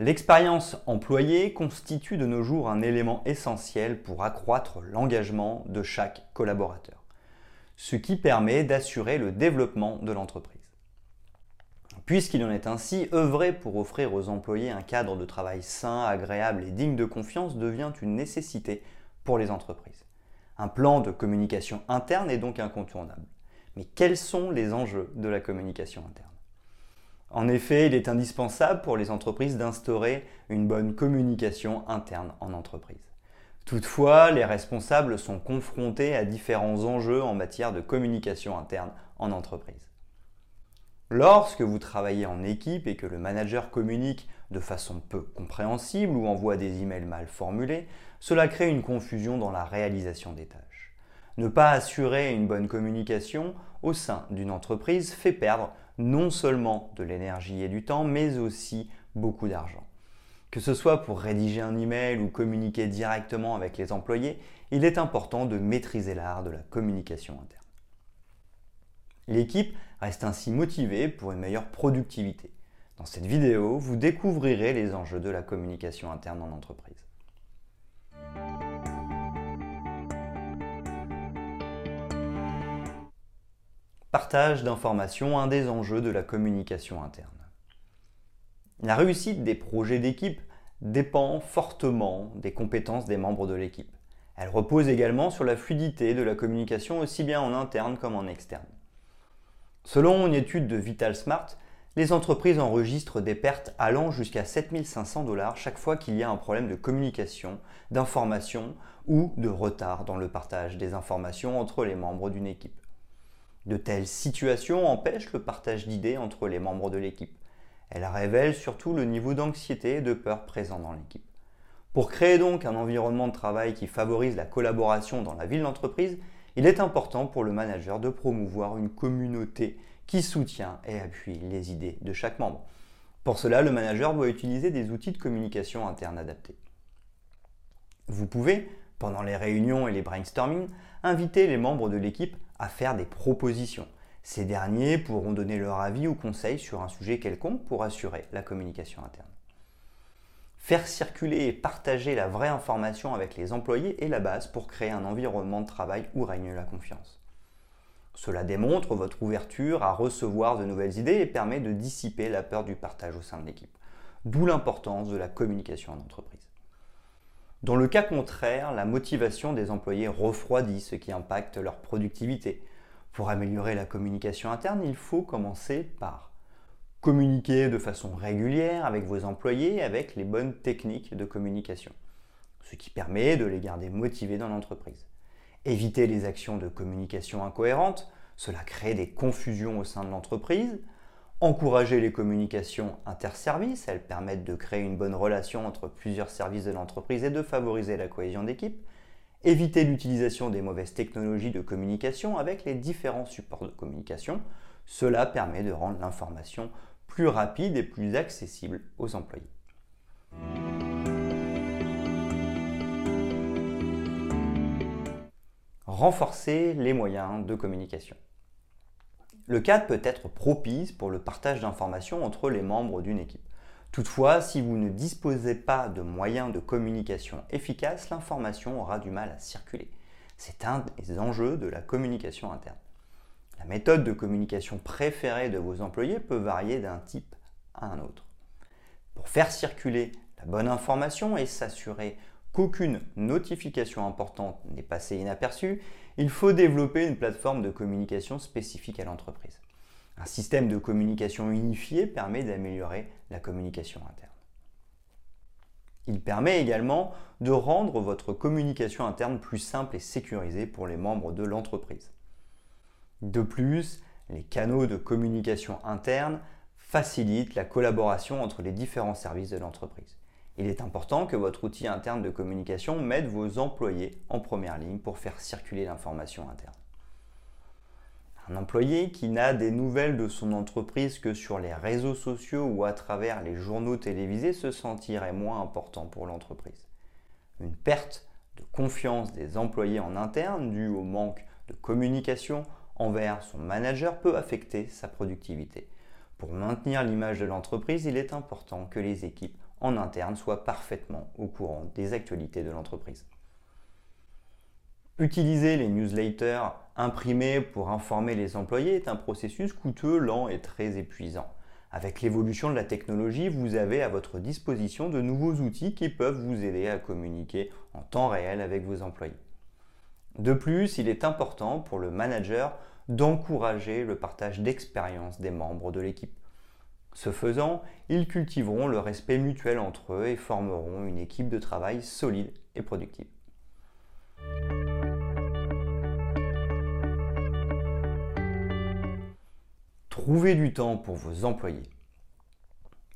L'expérience employée constitue de nos jours un élément essentiel pour accroître l'engagement de chaque collaborateur, ce qui permet d'assurer le développement de l'entreprise. Puisqu'il en est ainsi, œuvrer pour offrir aux employés un cadre de travail sain, agréable et digne de confiance devient une nécessité pour les entreprises. Un plan de communication interne est donc incontournable. Mais quels sont les enjeux de la communication interne? En effet, il est indispensable pour les entreprises d'instaurer une bonne communication interne en entreprise. Toutefois, les responsables sont confrontés à différents enjeux en matière de communication interne en entreprise. Lorsque vous travaillez en équipe et que le manager communique de façon peu compréhensible ou envoie des emails mal formulés, cela crée une confusion dans la réalisation des tâches. Ne pas assurer une bonne communication au sein d'une entreprise fait perdre non seulement de l'énergie et du temps, mais aussi beaucoup d'argent. Que ce soit pour rédiger un email ou communiquer directement avec les employés, il est important de maîtriser l'art de la communication interne. L'équipe reste ainsi motivée pour une meilleure productivité. Dans cette vidéo, vous découvrirez les enjeux de la communication interne en entreprise. Partage d'informations, un des enjeux de la communication interne. La réussite des projets d'équipe dépend fortement des compétences des membres de l'équipe. Elle repose également sur la fluidité de la communication aussi bien en interne comme en externe. Selon une étude de Vital Smart, les entreprises enregistrent des pertes allant jusqu'à 7500 dollars chaque fois qu'il y a un problème de communication, d'information ou de retard dans le partage des informations entre les membres d'une équipe. De telles situations empêchent le partage d'idées entre les membres de l'équipe. Elles révèlent surtout le niveau d'anxiété et de peur présent dans l'équipe. Pour créer donc un environnement de travail qui favorise la collaboration dans la ville d'entreprise, il est important pour le manager de promouvoir une communauté qui soutient et appuie les idées de chaque membre. Pour cela, le manager doit utiliser des outils de communication interne adaptés. Vous pouvez, pendant les réunions et les brainstorming, inviter les membres de l'équipe à faire des propositions. Ces derniers pourront donner leur avis ou conseils sur un sujet quelconque pour assurer la communication interne. Faire circuler et partager la vraie information avec les employés est la base pour créer un environnement de travail où règne la confiance. Cela démontre votre ouverture à recevoir de nouvelles idées et permet de dissiper la peur du partage au sein de l'équipe. D'où l'importance de la communication en entreprise. Dans le cas contraire, la motivation des employés refroidit, ce qui impacte leur productivité. Pour améliorer la communication interne, il faut commencer par communiquer de façon régulière avec vos employés avec les bonnes techniques de communication, ce qui permet de les garder motivés dans l'entreprise. Éviter les actions de communication incohérentes, cela crée des confusions au sein de l'entreprise. Encourager les communications interservices, elles permettent de créer une bonne relation entre plusieurs services de l'entreprise et de favoriser la cohésion d'équipe. Éviter l'utilisation des mauvaises technologies de communication avec les différents supports de communication. Cela permet de rendre l'information plus rapide et plus accessible aux employés. Renforcer les moyens de communication. Le cadre peut être propice pour le partage d'informations entre les membres d'une équipe. Toutefois, si vous ne disposez pas de moyens de communication efficaces, l'information aura du mal à circuler. C'est un des enjeux de la communication interne. La méthode de communication préférée de vos employés peut varier d'un type à un autre. Pour faire circuler la bonne information et s'assurer qu'aucune notification importante n'est passée inaperçue, il faut développer une plateforme de communication spécifique à l'entreprise. Un système de communication unifié permet d'améliorer la communication interne. Il permet également de rendre votre communication interne plus simple et sécurisée pour les membres de l'entreprise. De plus, les canaux de communication interne facilitent la collaboration entre les différents services de l'entreprise. Il est important que votre outil interne de communication mette vos employés en première ligne pour faire circuler l'information interne. Un employé qui n'a des nouvelles de son entreprise que sur les réseaux sociaux ou à travers les journaux télévisés se sentirait moins important pour l'entreprise. Une perte de confiance des employés en interne due au manque de communication envers son manager peut affecter sa productivité. Pour maintenir l'image de l'entreprise, il est important que les équipes en interne soient parfaitement au courant des actualités de l'entreprise. Utiliser les newsletters imprimés pour informer les employés est un processus coûteux, lent et très épuisant. Avec l'évolution de la technologie, vous avez à votre disposition de nouveaux outils qui peuvent vous aider à communiquer en temps réel avec vos employés. De plus, il est important pour le manager d'encourager le partage d'expériences des membres de l'équipe. Ce faisant, ils cultiveront le respect mutuel entre eux et formeront une équipe de travail solide et productive. Trouvez du temps pour vos employés.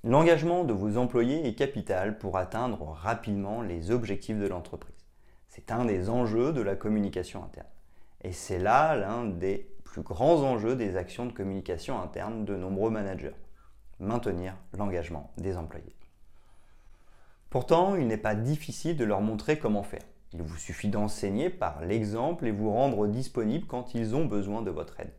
L'engagement de vos employés est capital pour atteindre rapidement les objectifs de l'entreprise. C'est un des enjeux de la communication interne. Et c'est là l'un des plus grands enjeux des actions de communication interne de nombreux managers. Maintenir l'engagement des employés. Pourtant, il n'est pas difficile de leur montrer comment faire. Il vous suffit d'enseigner par l'exemple et vous rendre disponible quand ils ont besoin de votre aide.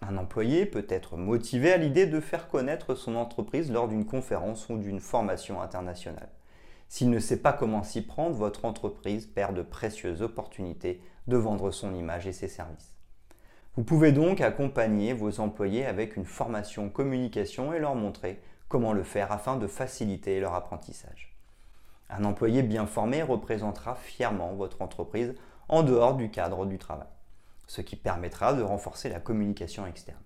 Un employé peut être motivé à l'idée de faire connaître son entreprise lors d'une conférence ou d'une formation internationale. S'il ne sait pas comment s'y prendre, votre entreprise perd de précieuses opportunités de vendre son image et ses services. Vous pouvez donc accompagner vos employés avec une formation communication et leur montrer comment le faire afin de faciliter leur apprentissage. Un employé bien formé représentera fièrement votre entreprise en dehors du cadre du travail ce qui permettra de renforcer la communication externe.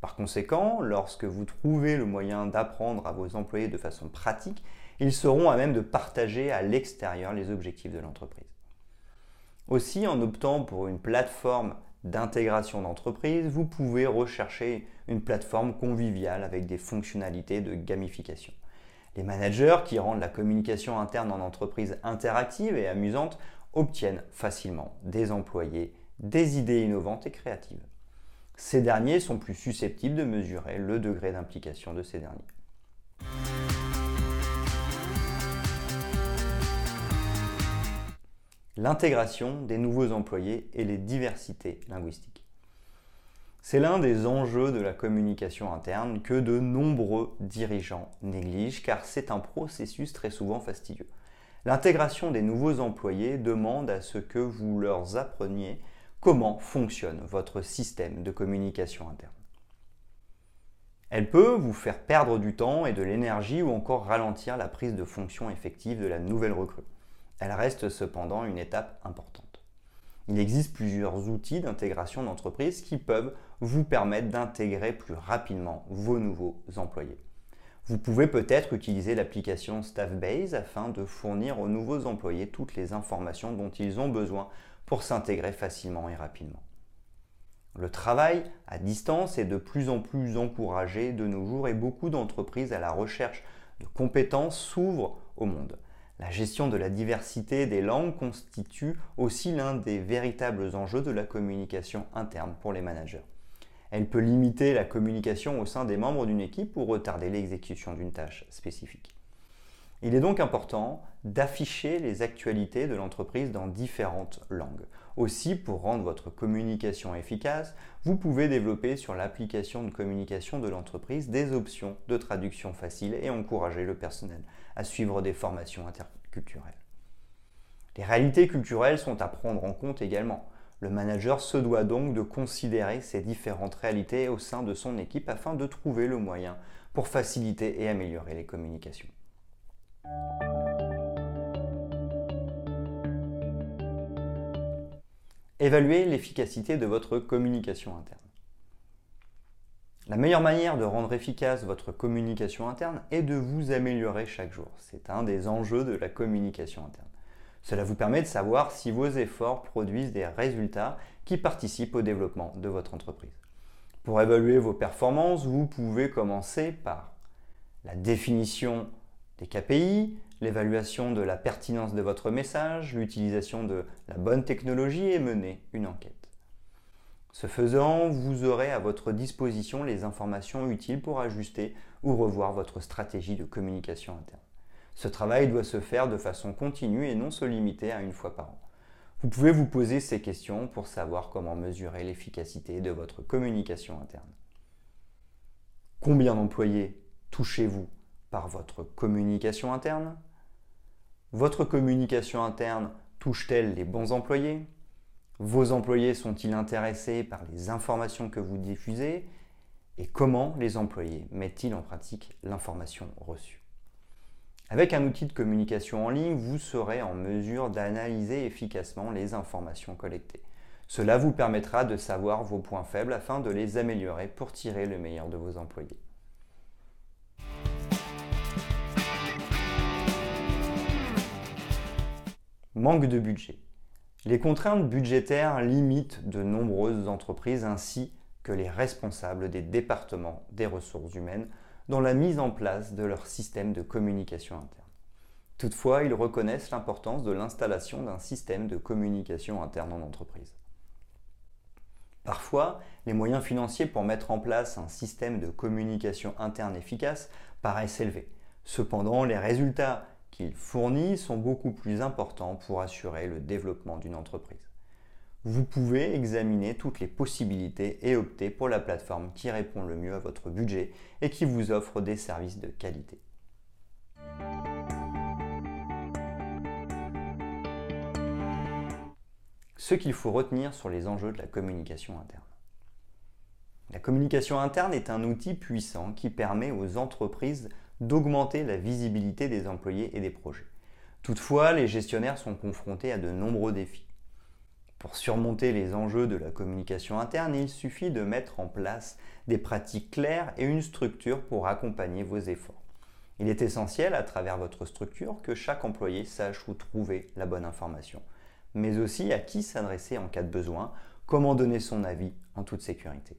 Par conséquent, lorsque vous trouvez le moyen d'apprendre à vos employés de façon pratique, ils seront à même de partager à l'extérieur les objectifs de l'entreprise. Aussi, en optant pour une plateforme d'intégration d'entreprise, vous pouvez rechercher une plateforme conviviale avec des fonctionnalités de gamification. Les managers qui rendent la communication interne en entreprise interactive et amusante obtiennent facilement des employés des idées innovantes et créatives. Ces derniers sont plus susceptibles de mesurer le degré d'implication de ces derniers. L'intégration des nouveaux employés et les diversités linguistiques. C'est l'un des enjeux de la communication interne que de nombreux dirigeants négligent car c'est un processus très souvent fastidieux. L'intégration des nouveaux employés demande à ce que vous leur appreniez comment fonctionne votre système de communication interne. Elle peut vous faire perdre du temps et de l'énergie ou encore ralentir la prise de fonction effective de la nouvelle recrue. Elle reste cependant une étape importante. Il existe plusieurs outils d'intégration d'entreprise qui peuvent vous permettre d'intégrer plus rapidement vos nouveaux employés. Vous pouvez peut-être utiliser l'application Staffbase afin de fournir aux nouveaux employés toutes les informations dont ils ont besoin pour s'intégrer facilement et rapidement. Le travail à distance est de plus en plus encouragé de nos jours et beaucoup d'entreprises à la recherche de compétences s'ouvrent au monde. La gestion de la diversité des langues constitue aussi l'un des véritables enjeux de la communication interne pour les managers. Elle peut limiter la communication au sein des membres d'une équipe ou retarder l'exécution d'une tâche spécifique. Il est donc important d'afficher les actualités de l'entreprise dans différentes langues. Aussi, pour rendre votre communication efficace, vous pouvez développer sur l'application de communication de l'entreprise des options de traduction facile et encourager le personnel à suivre des formations interculturelles. Les réalités culturelles sont à prendre en compte également. Le manager se doit donc de considérer ces différentes réalités au sein de son équipe afin de trouver le moyen pour faciliter et améliorer les communications. Évaluez l'efficacité de votre communication interne. La meilleure manière de rendre efficace votre communication interne est de vous améliorer chaque jour. C'est un des enjeux de la communication interne. Cela vous permet de savoir si vos efforts produisent des résultats qui participent au développement de votre entreprise. Pour évaluer vos performances, vous pouvez commencer par la définition des KPI, l'évaluation de la pertinence de votre message, l'utilisation de la bonne technologie et mener une enquête. Ce faisant, vous aurez à votre disposition les informations utiles pour ajuster ou revoir votre stratégie de communication interne. Ce travail doit se faire de façon continue et non se limiter à une fois par an. Vous pouvez vous poser ces questions pour savoir comment mesurer l'efficacité de votre communication interne. Combien d'employés touchez-vous? Par votre communication interne Votre communication interne touche-t-elle les bons employés? Vos employés sont-ils intéressés par les informations que vous diffusez? Et comment les employés mettent-ils en pratique l'information reçue? Avec un outil de communication en ligne, vous serez en mesure d'analyser efficacement les informations collectées. Cela vous permettra de savoir vos points faibles afin de les améliorer pour tirer le meilleur de vos employés. Manque de budget. Les contraintes budgétaires limitent de nombreuses entreprises ainsi que les responsables des départements des ressources humaines dans la mise en place de leur système de communication interne. Toutefois, ils reconnaissent l'importance de l'installation d'un système de communication interne en entreprise. Parfois, les moyens financiers pour mettre en place un système de communication interne efficace paraissent élevés. Cependant, les résultats qu'ils fournissent sont beaucoup plus importants pour assurer le développement d'une entreprise. Vous pouvez examiner toutes les possibilités et opter pour la plateforme qui répond le mieux à votre budget et qui vous offre des services de qualité. Ce qu'il faut retenir sur les enjeux de la communication interne. La communication interne est un outil puissant qui permet aux entreprises d'augmenter la visibilité des employés et des projets. Toutefois, les gestionnaires sont confrontés à de nombreux défis. Pour surmonter les enjeux de la communication interne, il suffit de mettre en place des pratiques claires et une structure pour accompagner vos efforts. Il est essentiel à travers votre structure que chaque employé sache où trouver la bonne information, mais aussi à qui s'adresser en cas de besoin, comment donner son avis en toute sécurité.